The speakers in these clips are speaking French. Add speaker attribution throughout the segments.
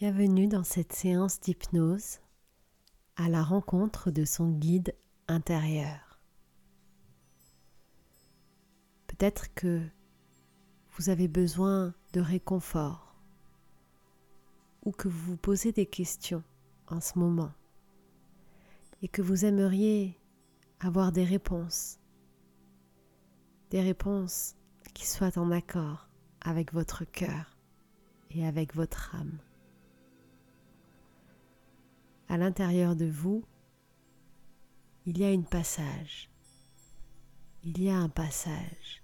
Speaker 1: Bienvenue dans cette séance d'hypnose à la rencontre de son guide intérieur. Peut-être que vous avez besoin de réconfort ou que vous vous posez des questions en ce moment et que vous aimeriez avoir des réponses, des réponses qui soient en accord avec votre cœur et avec votre âme à l'intérieur de vous, il y a une passage. Il y a un passage.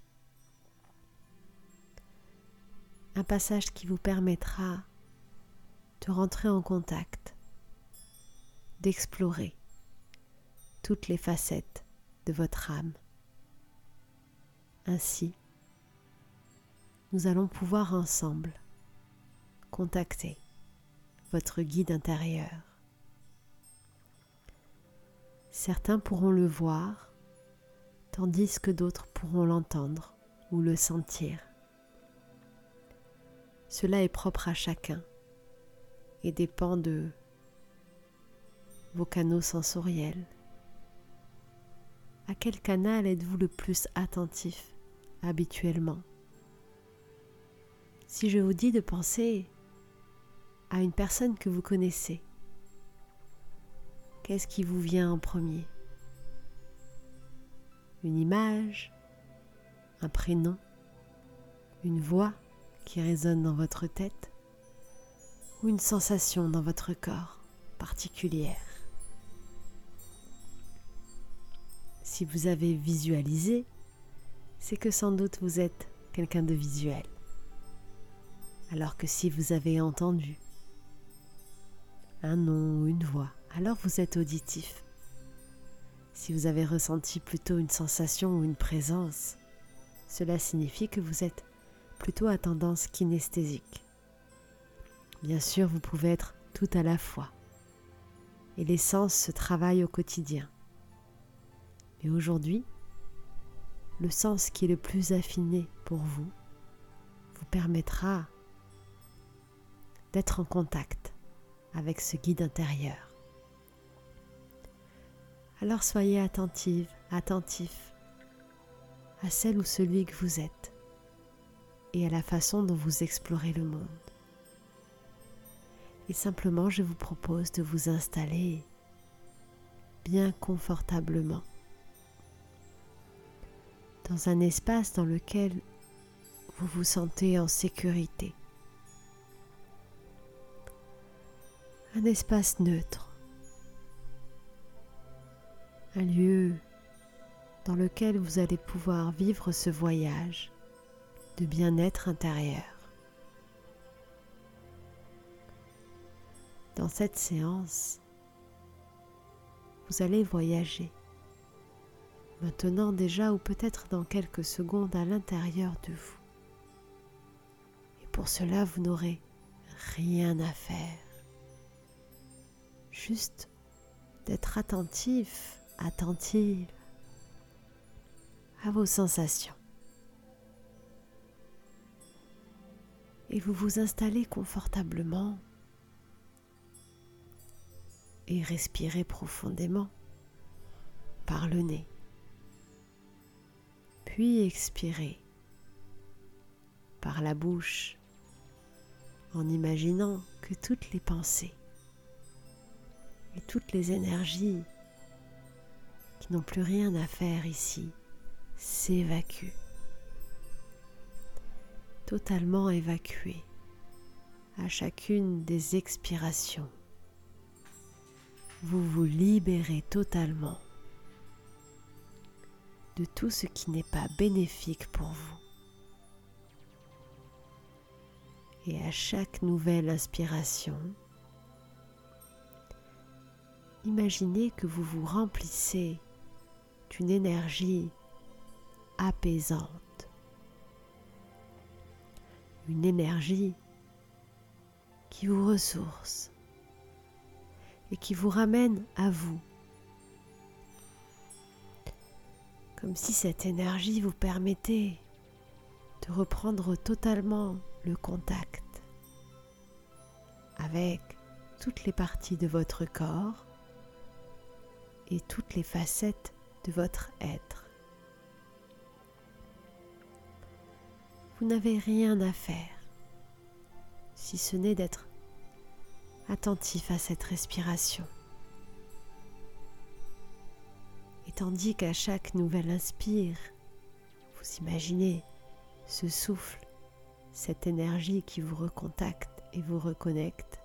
Speaker 1: Un passage qui vous permettra de rentrer en contact, d'explorer toutes les facettes de votre âme. Ainsi, nous allons pouvoir ensemble contacter votre guide intérieur. Certains pourront le voir, tandis que d'autres pourront l'entendre ou le sentir. Cela est propre à chacun et dépend de vos canaux sensoriels. À quel canal êtes-vous le plus attentif habituellement? Si je vous dis de penser à une personne que vous connaissez, Qu'est-ce qui vous vient en premier? Une image, un prénom, une voix qui résonne dans votre tête? Ou une sensation dans votre corps particulière? Si vous avez visualisé, c'est que sans doute vous êtes quelqu'un de visuel. Alors que si vous avez entendu un nom ou une voix, alors vous êtes auditif. Si vous avez ressenti plutôt une sensation ou une présence, cela signifie que vous êtes plutôt à tendance kinesthésique. Bien sûr, vous pouvez être tout à la fois. Et les sens se travaillent au quotidien. Mais aujourd'hui, le sens qui est le plus affiné pour vous vous permettra d'être en contact avec ce guide intérieur. Alors soyez attentive, attentif à celle ou celui que vous êtes et à la façon dont vous explorez le monde. Et simplement, je vous propose de vous installer bien confortablement dans un espace dans lequel vous vous sentez en sécurité. Un espace neutre un lieu dans lequel vous allez pouvoir vivre ce voyage de bien-être intérieur. Dans cette séance, vous allez voyager, maintenant déjà ou peut-être dans quelques secondes à l'intérieur de vous. Et pour cela, vous n'aurez rien à faire, juste d'être attentif attentive à vos sensations. Et vous vous installez confortablement et respirez profondément par le nez. Puis expirez par la bouche en imaginant que toutes les pensées et toutes les énergies n'ont plus rien à faire ici s'évacuent, totalement évacués à chacune des expirations. Vous vous libérez totalement de tout ce qui n'est pas bénéfique pour vous. Et à chaque nouvelle inspiration, imaginez que vous vous remplissez une énergie apaisante, une énergie qui vous ressource et qui vous ramène à vous. Comme si cette énergie vous permettait de reprendre totalement le contact avec toutes les parties de votre corps et toutes les facettes de votre être. Vous n'avez rien à faire si ce n'est d'être attentif à cette respiration. Et tandis qu'à chaque nouvelle inspire, vous imaginez ce souffle, cette énergie qui vous recontacte et vous reconnecte,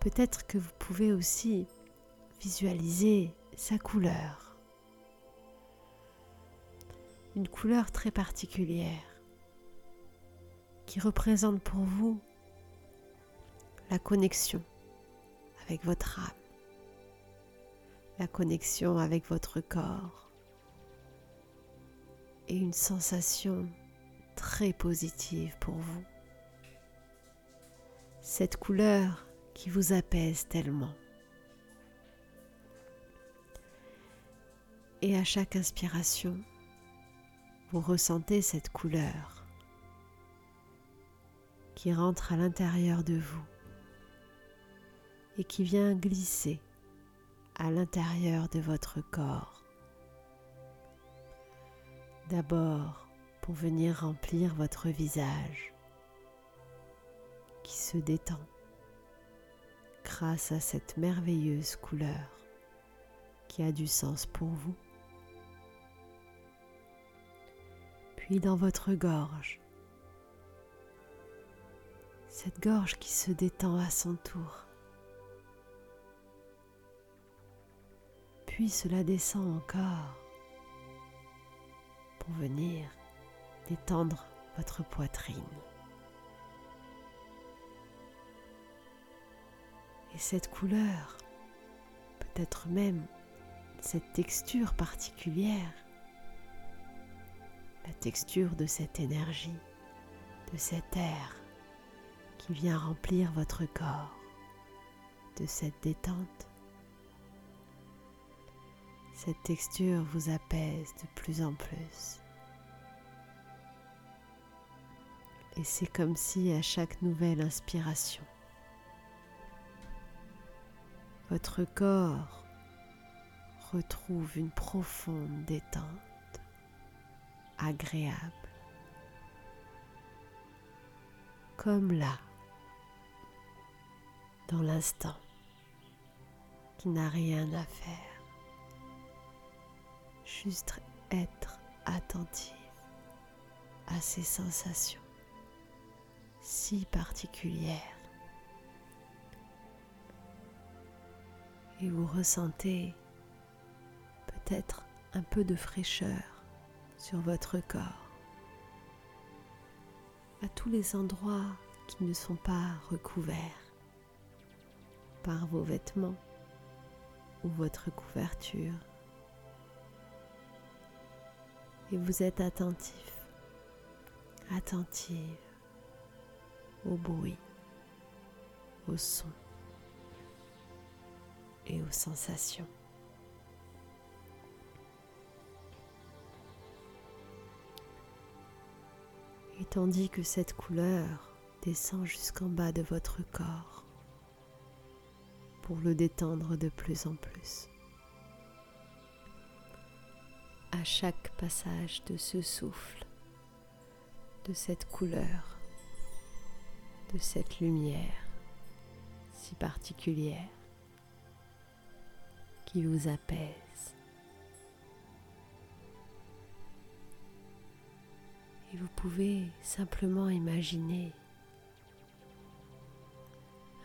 Speaker 1: peut-être que vous pouvez aussi visualiser sa couleur. Une couleur très particulière qui représente pour vous la connexion avec votre âme, la connexion avec votre corps et une sensation très positive pour vous. Cette couleur qui vous apaise tellement. Et à chaque inspiration, vous ressentez cette couleur qui rentre à l'intérieur de vous et qui vient glisser à l'intérieur de votre corps. D'abord pour venir remplir votre visage qui se détend grâce à cette merveilleuse couleur qui a du sens pour vous. Puis dans votre gorge, cette gorge qui se détend à son tour. Puis cela descend encore pour venir détendre votre poitrine. Et cette couleur, peut-être même cette texture particulière, la texture de cette énergie, de cet air, qui vient remplir votre corps de cette détente. Cette texture vous apaise de plus en plus. Et c'est comme si à chaque nouvelle inspiration, votre corps retrouve une profonde détente agréable, comme là dans l'instant, qui n'a rien à faire. Juste être attentif à ces sensations si particulières. Et vous ressentez peut-être un peu de fraîcheur sur votre corps, à tous les endroits qui ne sont pas recouverts par vos vêtements ou votre couverture. Et vous êtes attentif, attentive au bruit, au son et aux sensations. Tandis que cette couleur descend jusqu'en bas de votre corps, pour le détendre de plus en plus. À chaque passage de ce souffle, de cette couleur, de cette lumière si particulière qui vous apaise. Vous pouvez simplement imaginer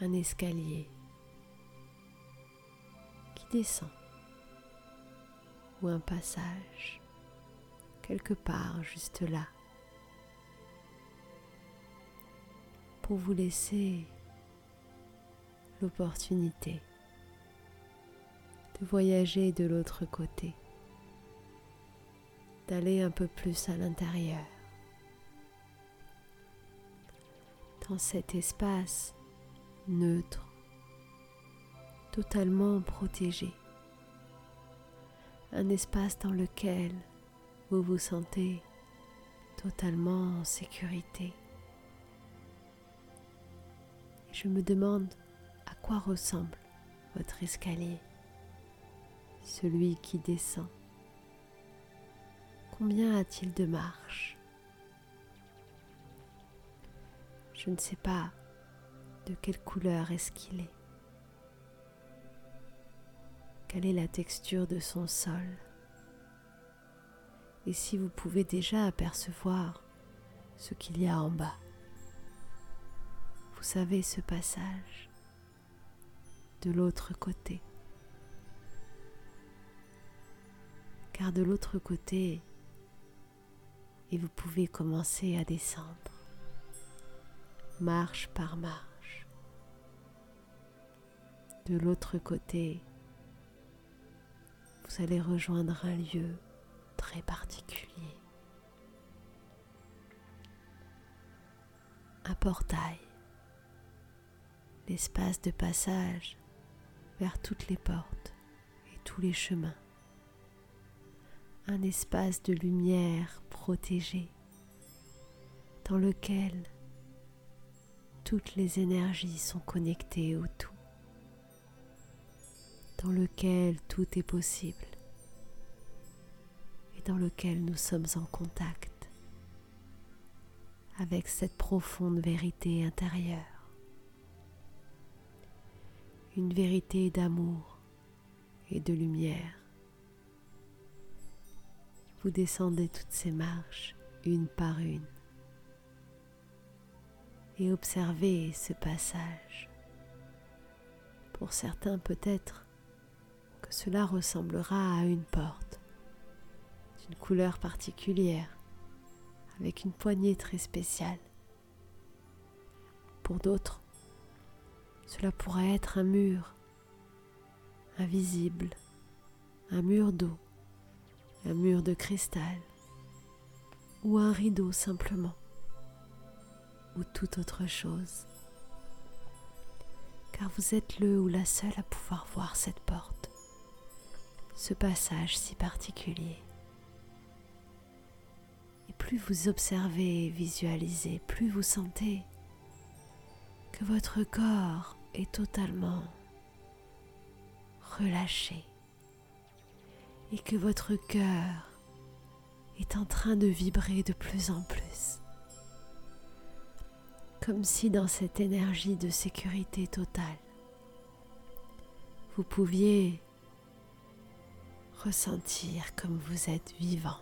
Speaker 1: un escalier descend ou un passage quelque part juste là pour vous laisser l'opportunité de voyager de l'autre côté, d'aller un peu plus à l'intérieur, dans cet espace neutre totalement protégé. Un espace dans lequel vous vous sentez totalement en sécurité. Je me demande à quoi ressemble votre escalier, celui qui descend. Combien a-t-il de marches? Je ne sais pas de quelle couleur est-ce qu'il est. Quelle est la texture de son sol Et si vous pouvez déjà apercevoir ce qu'il y a en bas. Vous savez ce passage de l'autre côté. Car de l'autre côté, et vous pouvez commencer à descendre, marche par marche. De l'autre côté, vous allez rejoindre un lieu très particulier. Un portail, l'espace de passage vers toutes les portes et tous les chemins. Un espace de lumière protégé dans lequel toutes les énergies sont connectées au tout, dans lequel tout est possible et dans lequel nous sommes en contact avec cette profonde vérité intérieure une vérité d'amour et de lumière. Vous descendez toutes ces marches une par une et ce passage. Pour certains peut-être que cela ressemblera à une porte d'une couleur particulière avec une poignée très spéciale. Pour d'autres, cela pourrait être un mur invisible, un mur d'eau, un mur de cristal ou un rideau simplement ou toute autre chose. Car vous êtes le ou la seule à pouvoir voir cette porte, ce passage si particulier. Et plus vous observez et visualisez, plus vous sentez que votre corps est totalement relâché et que votre cœur est en train de vibrer de plus en plus. Comme si dans cette énergie de sécurité totale, vous pouviez ressentir comme vous êtes vivant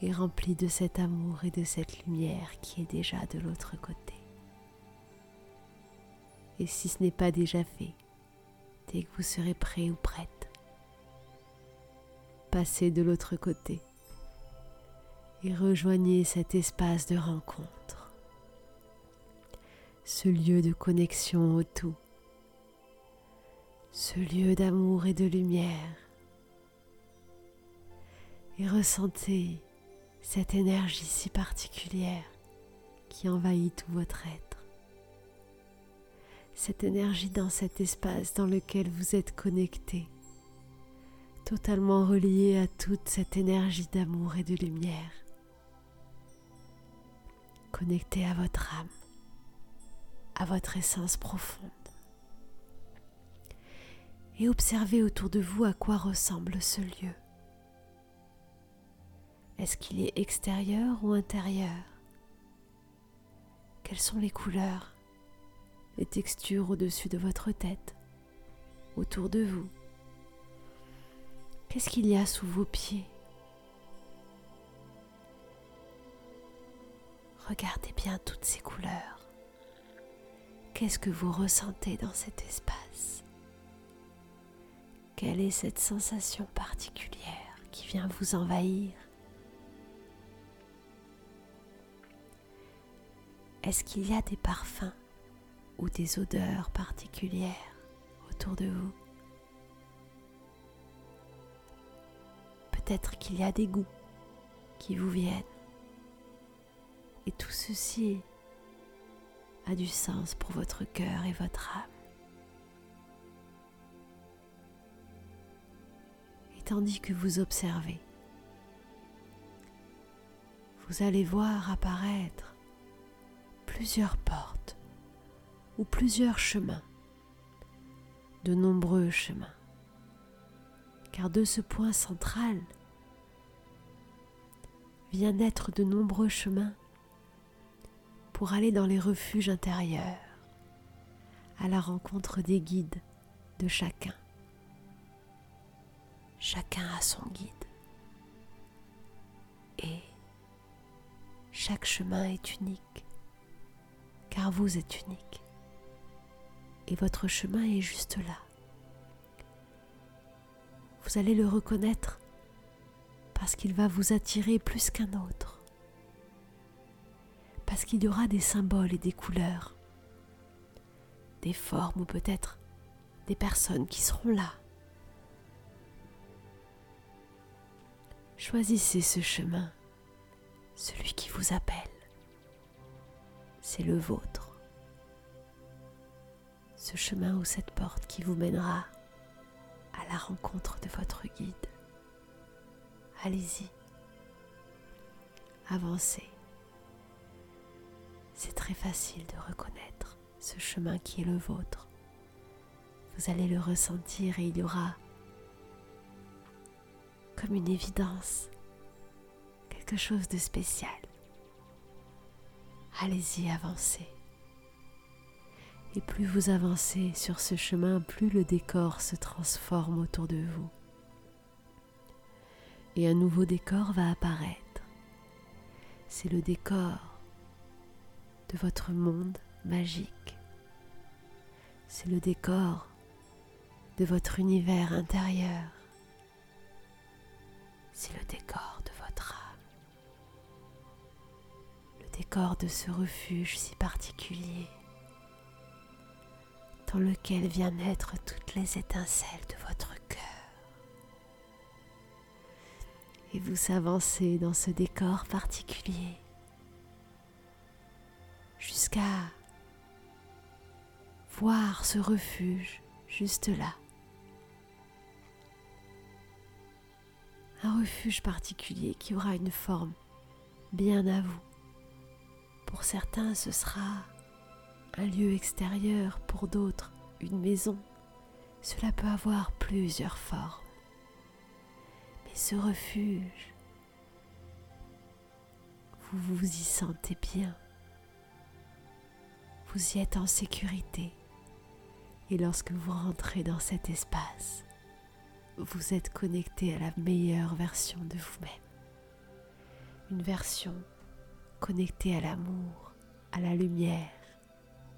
Speaker 1: et rempli de cet amour et de cette lumière qui est déjà de l'autre côté. Et si ce n'est pas déjà fait, dès que vous serez prêt ou prête, passez de l'autre côté et rejoignez cet espace de rencontre, ce lieu de connexion au tout, ce lieu d'amour et de lumière. Et ressentez cette énergie si particulière qui envahit tout votre être. Cette énergie dans cet espace dans lequel vous êtes connecté, totalement relié à toute cette énergie d'amour et de lumière, connecté à votre âme, à votre essence profonde. Et observez autour de vous à quoi ressemble ce lieu. Est-ce qu'il est extérieur ou intérieur? Quelles sont les couleurs les textures au-dessus de votre tête, autour de vous? Qu'est-ce qu'il y a sous vos pieds? Regardez bien toutes ces couleurs. Qu'est-ce que vous ressentez dans cet espace? Quelle est cette sensation particulière qui vient vous envahir? Est-ce qu'il y a des parfums ou des odeurs particulières autour de vous? Peut-être qu'il y a des goûts qui vous viennent. Et tout ceci a du sens pour votre cœur et votre âme. Et tandis que vous observez, vous allez voir apparaître plusieurs portes ou plusieurs chemins, de nombreux chemins. Car de ce point central vient naître de nombreux chemins pour aller dans les refuges intérieurs, à la rencontre des guides de chacun. Chacun a son guide. Et chaque chemin est unique, car vous êtes unique. Et votre chemin est juste là. Vous allez le reconnaître parce qu'il va vous attirer plus qu'un autre. Parce qu'il y aura des symboles et des couleurs, des formes ou peut-être des personnes qui seront là. Choisissez ce chemin, celui qui vous appelle. C'est le vôtre. Ce chemin ou cette porte qui vous mènera à la rencontre de votre guide. Allez-y. Avancez. C'est très facile de reconnaître ce chemin qui est le vôtre. Vous allez le ressentir et il y aura comme une évidence, quelque chose de spécial. Allez-y, avancez. Et plus vous avancez sur ce chemin, plus le décor se transforme autour de vous. Et un nouveau décor va apparaître. C'est le décor de votre monde magique. C'est le décor de votre univers intérieur. C'est le décor de votre âme. Le décor de ce refuge si particulier dans lequel viennent naître toutes les étincelles de votre cœur. Et vous avancez dans ce décor particulier jusqu'à voir ce refuge juste là. Un refuge particulier qui aura une forme bien à vous. Pour certains, ce sera un lieu extérieur, pour d'autres, une maison. Cela peut avoir plusieurs formes. Mais ce refuge, vous vous y sentez bien. Vous y êtes en sécurité. Et lorsque vous rentrez dans cet espace, vous êtes connecté à la meilleure version de vous-même. Une version connectée à l'amour, à la lumière,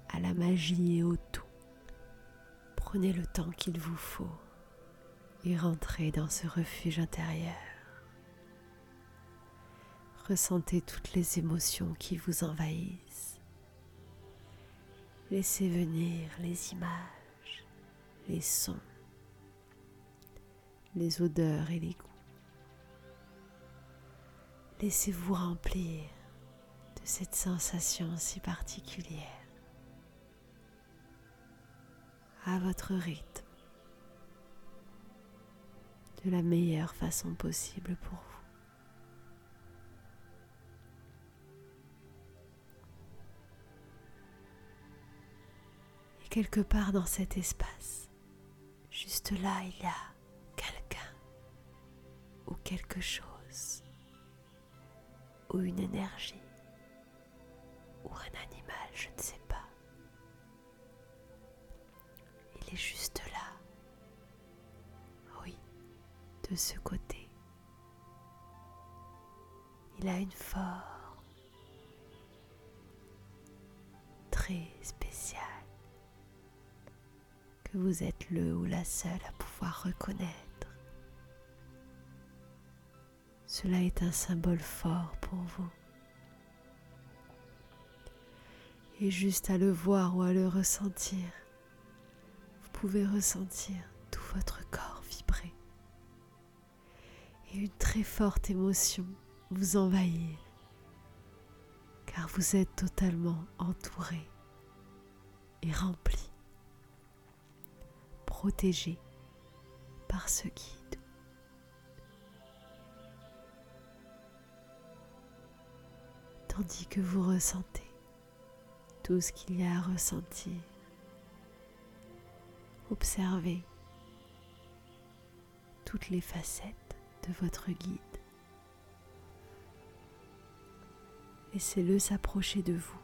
Speaker 1: à la magie et au tout. Prenez le temps qu'il vous faut et rentrez dans ce refuge intérieur. Ressentez toutes les émotions qui vous envahissent. Laissez venir les images, les sons, les odeurs et les goûts. Laissez-vous remplir de cette sensation si particulière. à votre rythme, de la meilleure façon possible pour vous. Quelque part dans cet espace, juste là, il y a quelqu'un ou quelque chose ou une énergie ou un animal, je ne sais pas. Il est juste là. Oui, de ce côté. Il a une forme très spéciale vous êtes le ou la seule à pouvoir reconnaître. Cela est un symbole fort pour vous. Et juste à le voir ou à le ressentir, pouvez ressentir tout votre corps vibrer et une très forte émotion vous envahir car vous êtes totalement entouré et rempli, protégé par ce guide. Tandis que vous ressentez tout ce qu'il y a à ressentir. Observez toutes les facettes de votre guide. Laissez-le s'approcher de vous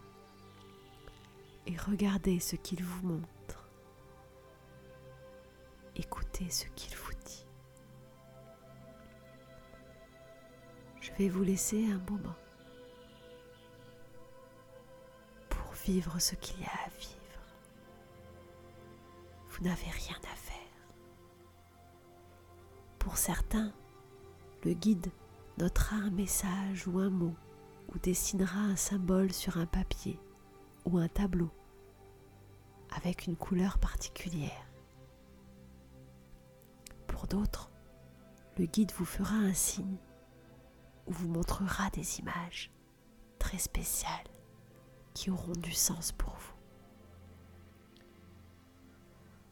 Speaker 1: et regardez ce qu'il vous montre. Écoutez ce qu'il vous dit. Je vais vous laisser un moment pour vivre ce qu'il y a à vivre. Vous n'avez rien à faire. Pour certains, le guide notera un message ou un mot ou dessinera un symbole sur un papier ou un tableau avec une couleur particulière. Pour d'autres, le guide vous fera un signe ou vous montrera des images très spéciales qui auront du sens pour vous.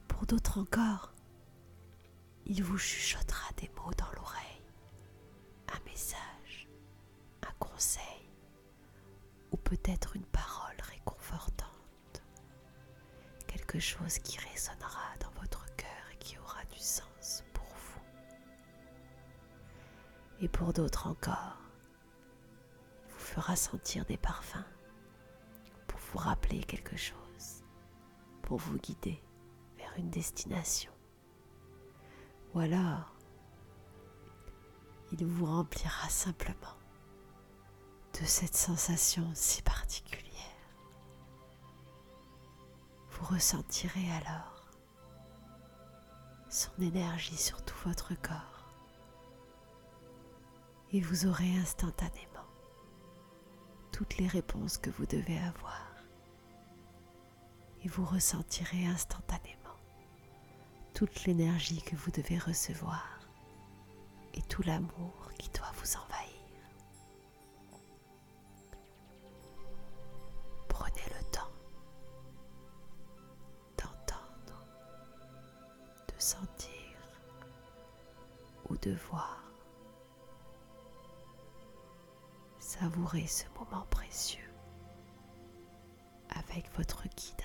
Speaker 1: Pour d'autres encore, il vous chuchotera des mots dans l'oreille, un message, un conseil ou peut-être une parole réconfortante, quelque chose qui résonnera Et pour d'autres encore, il vous fera sentir des parfums pour vous rappeler quelque chose, pour vous guider vers une destination. Ou alors, il vous remplira simplement de cette sensation si particulière. Vous ressentirez alors son énergie sur tout votre corps et vous aurez instantanément toutes les réponses que vous devez avoir et vous ressentirez instantanément toute l'énergie que vous devez recevoir et tout l'amour qui doit vous envahir. Prenez le temps d'entendre, de sentir ou de voir. Savourez ce moment précieux avec votre guide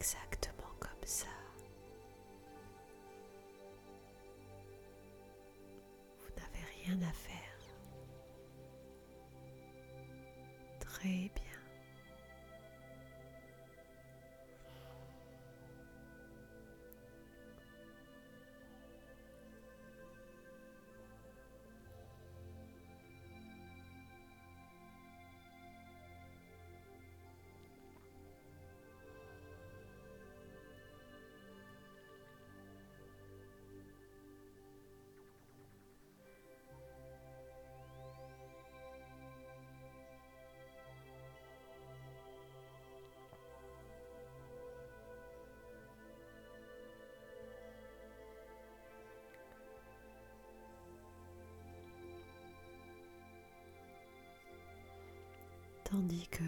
Speaker 1: exactement comme ça. Vous n'avez rien à faire. Tandis que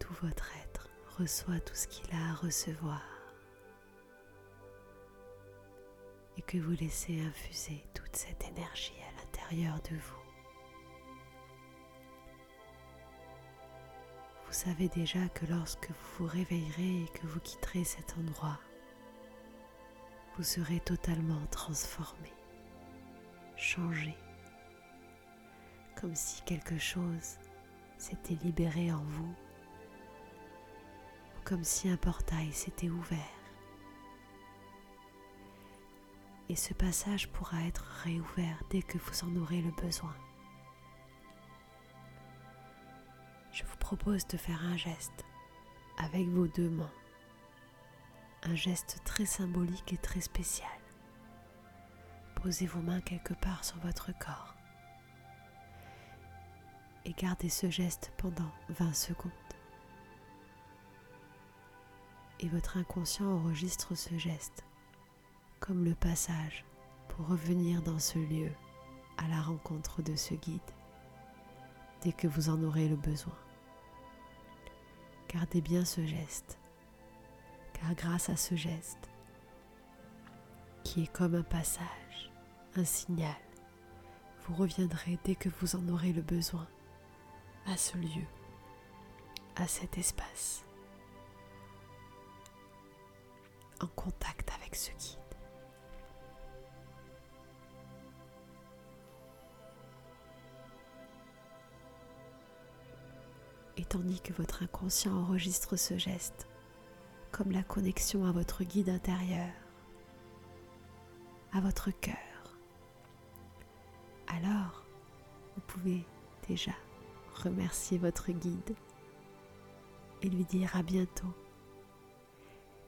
Speaker 1: tout votre être reçoit tout ce qu'il a à recevoir et que vous laissez infuser toute cette énergie à l'intérieur de vous. Vous savez déjà que lorsque vous vous réveillerez et que vous quitterez cet endroit, vous serez totalement transformé, changé, comme si quelque chose s'était libéré en vous, comme si un portail s'était ouvert. Et ce passage pourra être réouvert dès que vous en aurez le besoin. Je vous propose de faire un geste avec vos deux mains, un geste très symbolique et très spécial. Posez vos mains quelque part sur votre corps et gardez ce geste pendant 20 secondes. Et votre inconscient enregistre ce geste comme le passage pour revenir dans ce lieu à la rencontre de ce guide dès que vous en aurez le besoin. Gardez bien ce geste, car grâce à ce geste, qui est comme un passage, un signal, vous reviendrez dès que vous en aurez le besoin à ce lieu, à cet espace, en contact avec ce guide. Et tandis que votre inconscient enregistre ce geste comme la connexion à votre guide intérieur, à votre cœur, alors vous pouvez déjà remercier votre guide et lui dire à bientôt,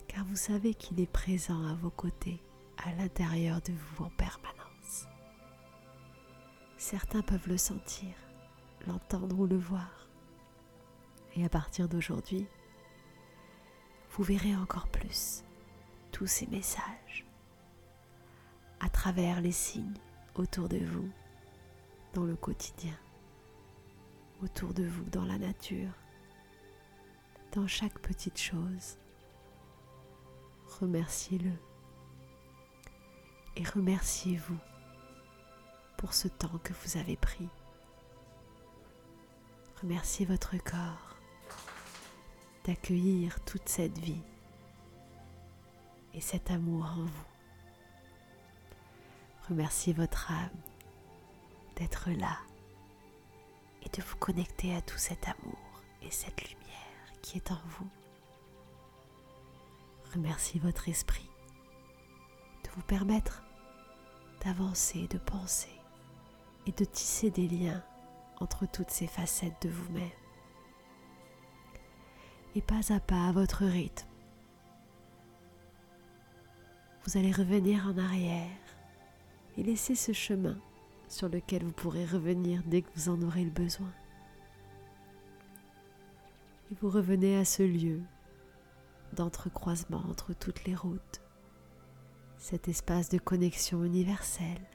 Speaker 1: car vous savez qu'il est présent à vos côtés, à l'intérieur de vous en permanence. Certains peuvent le sentir, l'entendre ou le voir. Et à partir d'aujourd'hui, vous verrez encore plus tous ces messages à travers les signes autour de vous dans le quotidien, autour de vous dans la nature, dans chaque petite chose. Remerciez-le et remerciez-vous pour ce temps que vous avez pris. Remerciez votre corps d'accueillir toute cette vie et cet amour en vous. Remerciez votre âme d'être là de vous connecter à tout cet amour et cette lumière qui est en vous. Remerciez votre esprit de vous permettre d'avancer, de penser et de tisser des liens entre toutes ces facettes de vous-même et pas à pas à votre rythme. Vous allez revenir en arrière et laisser ce chemin sur lequel vous pourrez revenir dès que vous en aurez le besoin. Et vous revenez à ce lieu d'entrecroisement entre toutes les routes, cet espace de connexion universelle.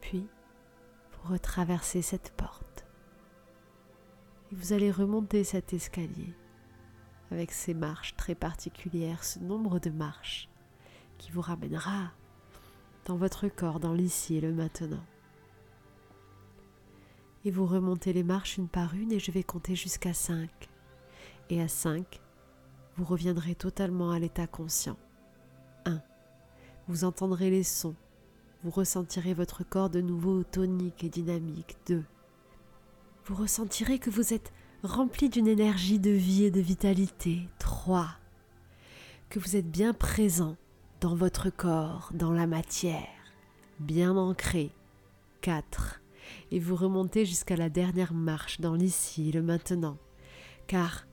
Speaker 1: Puis, vous retraversez cette porte et vous allez remonter cet escalier avec ces marches très particulières, ce nombre de marches qui vous ramènera dans votre corps, dans l'ici et le maintenant. Et vous remontez les marches une par une et je vais compter jusqu'à 5. Et à 5, vous reviendrez totalement à l'état conscient. 1. Vous entendrez les sons. Vous ressentirez votre corps de nouveau tonique et dynamique. 2 vous ressentirez que vous êtes rempli d'une énergie de vie et de vitalité. 3. Que vous êtes bien présent dans votre corps, dans la matière, bien ancré. 4. Et vous remontez jusqu'à la dernière marche dans l'ici, le maintenant. Car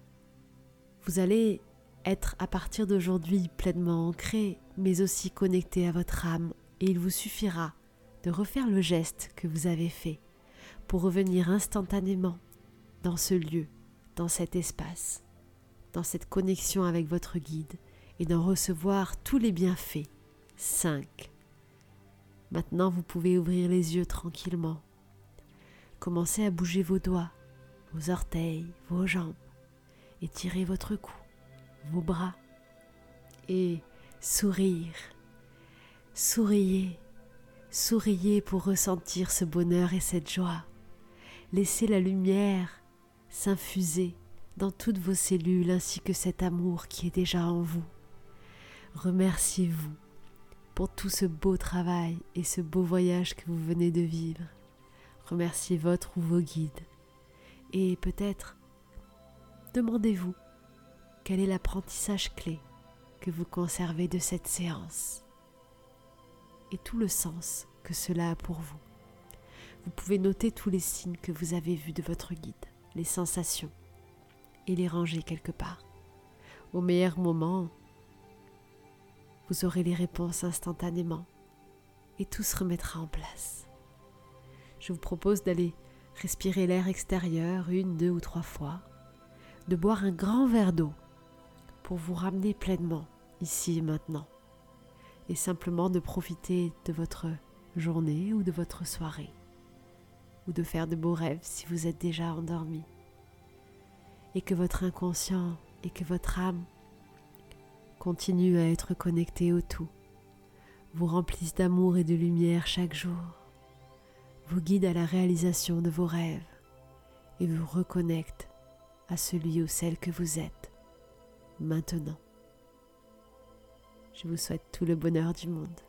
Speaker 1: vous allez être à partir d'aujourd'hui pleinement ancré, mais aussi connecté à votre âme, et il vous suffira de refaire le geste que vous avez fait pour revenir instantanément dans ce lieu, dans cet espace, dans cette connexion avec votre guide et d'en recevoir tous les bienfaits. 5. Maintenant, vous pouvez ouvrir les yeux tranquillement. Commencez à bouger vos doigts, vos orteils, vos jambes. Étirez votre cou, vos bras. Et sourire. Souriez. Souriez pour ressentir ce bonheur et cette joie. Laissez la lumière s'infuser dans toutes vos cellules ainsi que cet amour qui est déjà en vous. Remerciez-vous pour tout ce beau travail et ce beau voyage que vous venez de vivre. Remerciez votre ou vos guides. Et peut-être demandez-vous quel est l'apprentissage clé que vous conservez de cette séance et tout le sens que cela a pour vous. Vous pouvez noter tous les signes que vous avez vus de votre guide, les sensations, et les ranger quelque part. Au meilleur moment, vous aurez les réponses instantanément et tout se remettra en place. Je vous propose d'aller respirer l'air extérieur une, deux ou trois fois, de boire un grand verre d'eau pour vous ramener pleinement ici et maintenant et simplement de profiter de votre journée ou de votre soirée ou de faire de beaux rêves si vous êtes déjà endormi et que votre inconscient et que votre âme continuent à être connectés au tout, vous remplissent d'amour et de lumière chaque jour, vous guident à la réalisation de vos rêves et vous reconnectent à celui ou celle que vous êtes maintenant. Je vous souhaite tout le bonheur du monde.